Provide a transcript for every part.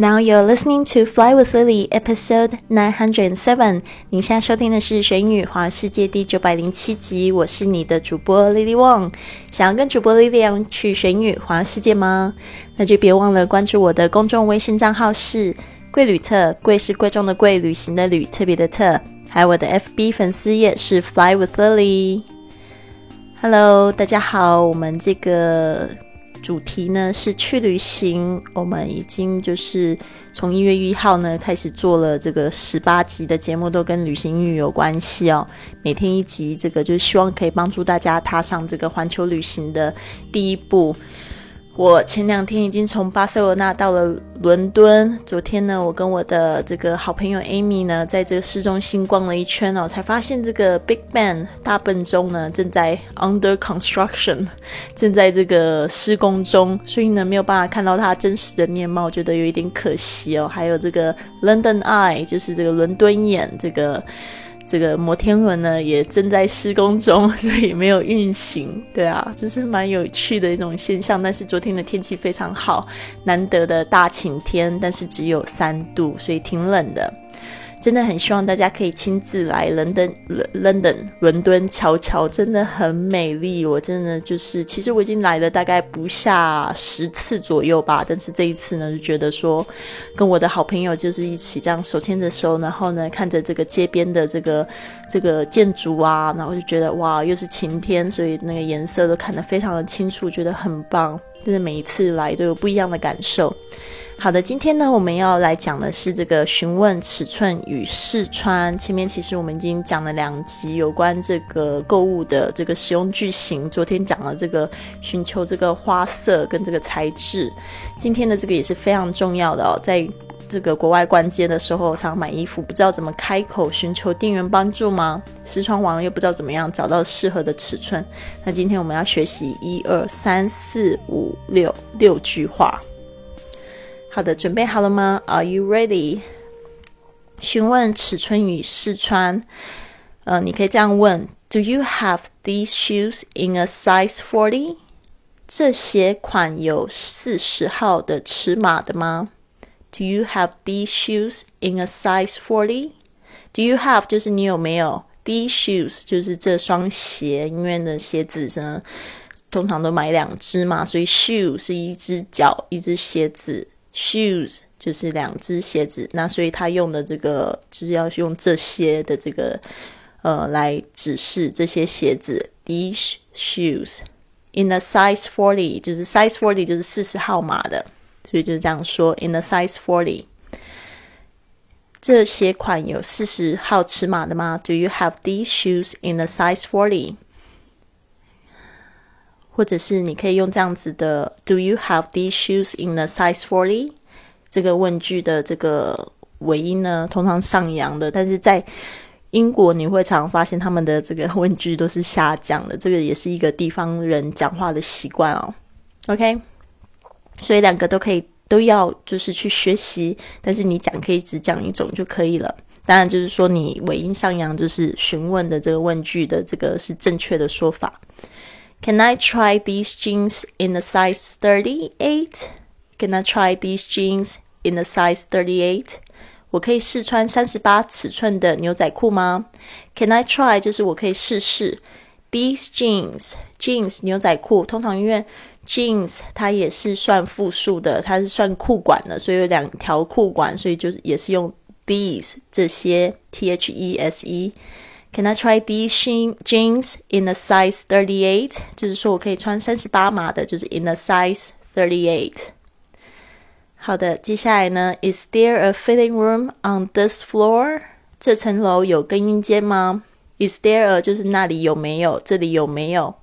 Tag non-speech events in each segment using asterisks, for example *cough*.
Now you're listening to Fly with Lily, episode nine hundred and seven。您现在收听的是《学英语华世界》第九百零七集。我是你的主播 Lily Wong。想要跟主播 Lily 去学英语华世界吗？那就别忘了关注我的公众微信账号是“贵旅特”，贵是贵重的贵，旅行的旅，特别的特。还有我的 FB 粉丝页是 Fly with Lily。Hello，大家好，我们这个。主题呢是去旅行，我们已经就是从一月一号呢开始做了这个十八集的节目，都跟旅行语有关系哦。每天一集，这个就是希望可以帮助大家踏上这个环球旅行的第一步。我前两天已经从巴塞罗那到了伦敦。昨天呢，我跟我的这个好朋友 Amy 呢，在这个市中心逛了一圈哦，才发现这个 Big Ben 大笨钟呢正在 under construction，正在这个施工中，所以呢没有办法看到它真实的面貌，觉得有一点可惜哦。还有这个 London Eye，就是这个伦敦眼，这个。这个摩天轮呢也正在施工中，*laughs* 所以没有运行。对啊，就是蛮有趣的一种现象。但是昨天的天气非常好，难得的大晴天，但是只有三度，所以挺冷的。真的很希望大家可以亲自来伦敦、伦敦、伦敦瞧瞧，真的很美丽。我真的就是，其实我已经来了大概不下十次左右吧，但是这一次呢，就觉得说，跟我的好朋友就是一起这样手牵着手，然后呢，看着这个街边的这个这个建筑啊，然后就觉得哇，又是晴天，所以那个颜色都看得非常的清楚，觉得很棒。就是每一次来都有不一样的感受。好的，今天呢，我们要来讲的是这个询问尺寸与试穿。前面其实我们已经讲了两集有关这个购物的这个使用句型。昨天讲了这个寻求这个花色跟这个材质，今天的这个也是非常重要的哦。在这个国外逛街的时候，常买衣服不知道怎么开口寻求店员帮助吗？试穿完又不知道怎么样找到适合的尺寸。那今天我们要学习一二三四五六六句话。好的，准备好了吗？Are you ready？询问尺寸与试穿。呃，你可以这样问：Do you have these shoes in a size forty？这鞋款有四十号的尺码的吗？Do you have these shoes in a size forty？Do you have 就是你有没有？These shoes 就是这双鞋，因为呢鞋子呢通常都买两只嘛，所以 shoe 是一只脚，一只鞋子。Shoes 就是两只鞋子，那所以他用的这个就是要用这些的这个呃来指示这些鞋子。These shoes in a size forty，就是 size forty 就是四十号码的，所以就是这样说。In a size forty，这些款有四十号尺码的吗？Do you have these shoes in a size forty？或者是你可以用这样子的，Do you have these shoes in a size forty？这个问句的这个尾音呢，通常上扬的，但是在英国你会常发现他们的这个问句都是下降的，这个也是一个地方人讲话的习惯哦。OK，所以两个都可以都要就是去学习，但是你讲可以只讲一种就可以了。当然就是说你尾音上扬，就是询问的这个问句的这个是正确的说法。Can I try these jeans in a size thirty-eight? Can I try these jeans in a size thirty-eight? 我可以试穿三十八尺寸的牛仔裤吗？Can I try 就是我可以试试。These jeans, jeans 牛仔裤，通常因为 jeans 它也是算复数的，它是算裤管的，所以有两条裤管，所以就是也是用 these 这些 t h e s e。 Can I try these jeans in a size thirty-eight？就是说我可以穿三十八码的，就是 in a size thirty-eight。好的，接下来呢？Is there a fitting room on this floor？这层楼有更衣间吗？Is there a 就是那里有没有？这里有没有？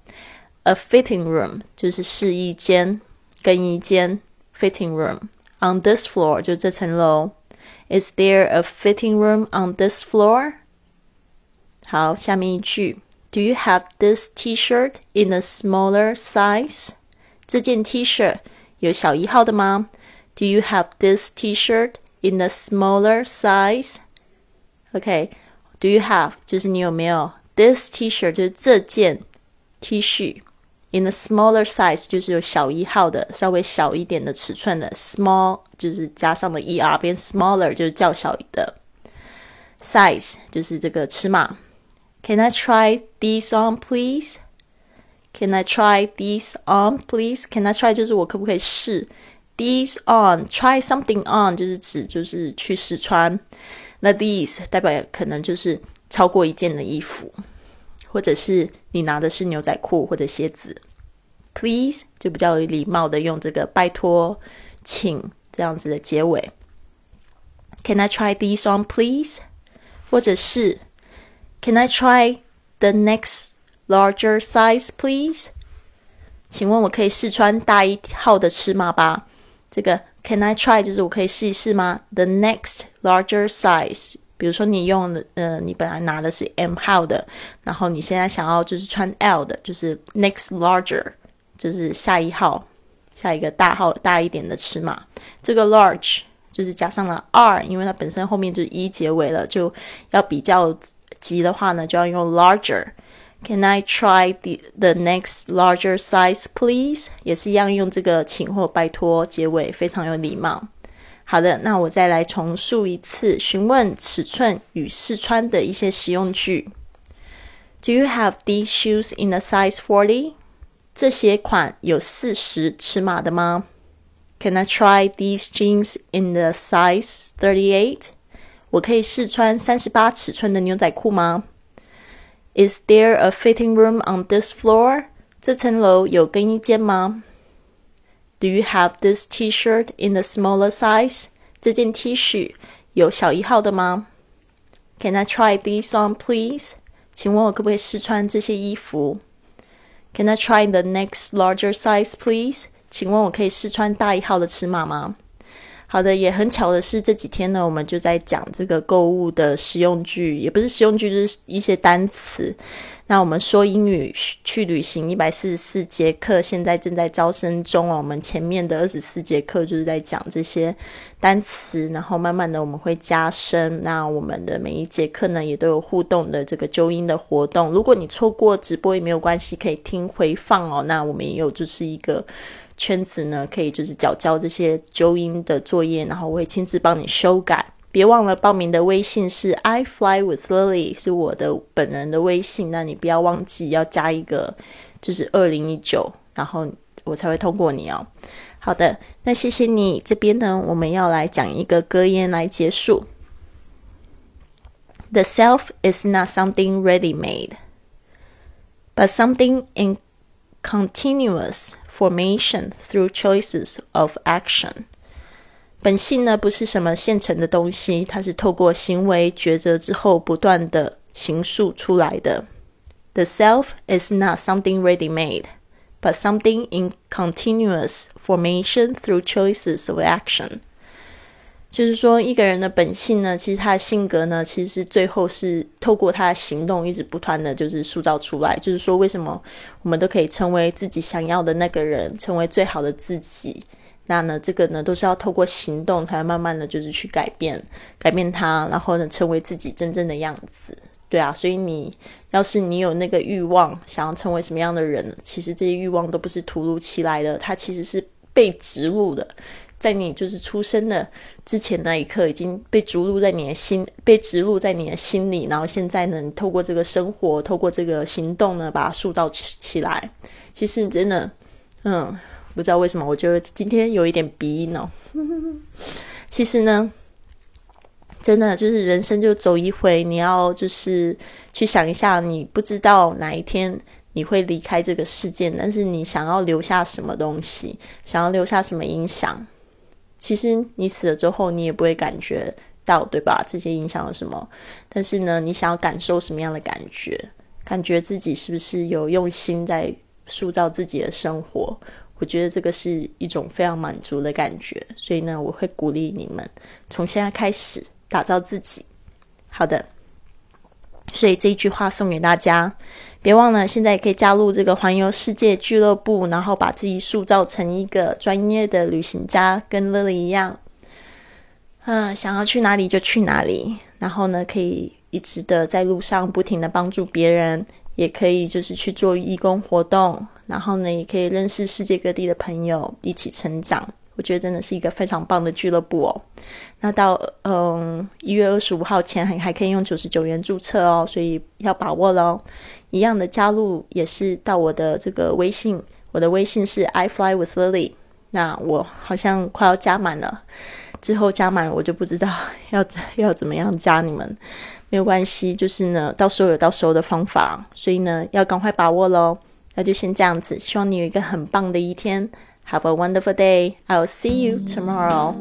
A fitting room 就是试衣间、更衣间。Fitting room on this floor 就这层楼。Is there a fitting room on this floor？ 好，下面一句，Do you have this T-shirt in a smaller size？这件 T 恤有小一号的吗？Do you have this T-shirt in a smaller size？OK，Do you have 就是你有没有 this T-shirt 就是这件 T 恤 in a smaller size 就是有小一号的，稍微小一点的尺寸的，small 就是加上了 er 变 smaller 就是较小的，size 就是这个尺码。 Can I try these on, please? Can I try these on, please? Can I try 就是我可不可以试？These on, try something on 就是指就是去试穿。那 these 代表可能就是超过一件的衣服，或者是你拿的是牛仔裤或者鞋子。Please 就比较有礼貌的用这个拜托、请这样子的结尾。Can I try these on, please？或者是 Can I try the next larger size, please？请问我可以试穿大一号的尺码吧？这个 Can I try 就是我可以试一试吗？The next larger size，比如说你用的呃，你本来拿的是 M 号的，然后你现在想要就是穿 L 的，就是 next larger，就是下一号，下一个大号大一点的尺码。这个 large 就是加上了 R，因为它本身后面就是一结尾了，就要比较级的话呢，就要用 larger。Can I try the the next larger size, please？也是一样用这个请或拜托结尾，非常有礼貌。好的，那我再来重述一次询问尺寸与试穿的一些实用句。Do you have these shoes in a size forty？这鞋款有四十尺码的吗？Can I try these jeans in the size thirty-eight？ 我可以试穿三十八尺寸的牛仔裤吗？Is there a fitting room on this floor？这层楼有更衣间吗？Do you have this T-shirt in a smaller size？这件 T 恤有小一号的吗？Can I try these on, please？请问我可不可以试穿这些衣服？Can I try the next larger size, please？请问我可以试穿大一号的尺码吗？ 好的，也很巧的是，这几天呢，我们就在讲这个购物的实用句，也不是实用句，就是一些单词。那我们说英语去旅行一百四十四节课，现在正在招生中哦。我们前面的二十四节课就是在讲这些单词，然后慢慢的我们会加深。那我们的每一节课呢，也都有互动的这个纠音的活动。如果你错过直播也没有关系，可以听回放哦。那我们也有就是一个。圈子呢，可以就是交交这些纠音的作业，然后我会亲自帮你修改。别忘了报名的微信是 I fly with Lily，是我的本人的微信。那你不要忘记要加一个，就是二零一九，然后我才会通过你哦。好的，那谢谢你。这边呢，我们要来讲一个格言来结束。The self is not something ready-made, but something in continuous. Formation through choices of action，本性呢不是什么现成的东西，它是透过行为抉择之后不断的形塑出来的。The self is not something ready-made, but something in continuous formation through choices of action. 就是说，一个人的本性呢，其实他的性格呢，其实是最后是透过他的行动，一直不断的就是塑造出来。就是说，为什么我们都可以成为自己想要的那个人，成为最好的自己？那呢，这个呢，都是要透过行动，才慢慢的就是去改变，改变他，然后呢，成为自己真正的样子。对啊，所以你要是你有那个欲望，想要成为什么样的人，其实这些欲望都不是突如其来的，它其实是被植入的。在你就是出生的之前那一刻，已经被植入在你的心，被植入在你的心里。然后现在呢，透过这个生活，透过这个行动呢，把它塑造起起来。其实真的，嗯，不知道为什么，我觉得今天有一点鼻音哦。*laughs* 其实呢，真的就是人生就走一回，你要就是去想一下，你不知道哪一天你会离开这个世界，但是你想要留下什么东西，想要留下什么影响。其实你死了之后，你也不会感觉到，对吧？这些影响了什么？但是呢，你想要感受什么样的感觉？感觉自己是不是有用心在塑造自己的生活？我觉得这个是一种非常满足的感觉。所以呢，我会鼓励你们从现在开始打造自己。好的，所以这一句话送给大家。别忘了，现在也可以加入这个环游世界俱乐部，然后把自己塑造成一个专业的旅行家，跟乐乐一样。啊，想要去哪里就去哪里，然后呢，可以一直的在路上不停的帮助别人，也可以就是去做义工活动，然后呢，也可以认识世界各地的朋友，一起成长。我觉得真的是一个非常棒的俱乐部哦。那到嗯一月二十五号前还还可以用九十九元注册哦，所以要把握喽。一样的加入也是到我的这个微信，我的微信是 I fly with Lily。那我好像快要加满了，之后加满我就不知道 *laughs* 要要怎么样加你们。没有关系，就是呢，到时候有到时候的方法，所以呢要赶快把握喽。那就先这样子，希望你有一个很棒的一天。Have a wonderful day. I'll see you tomorrow.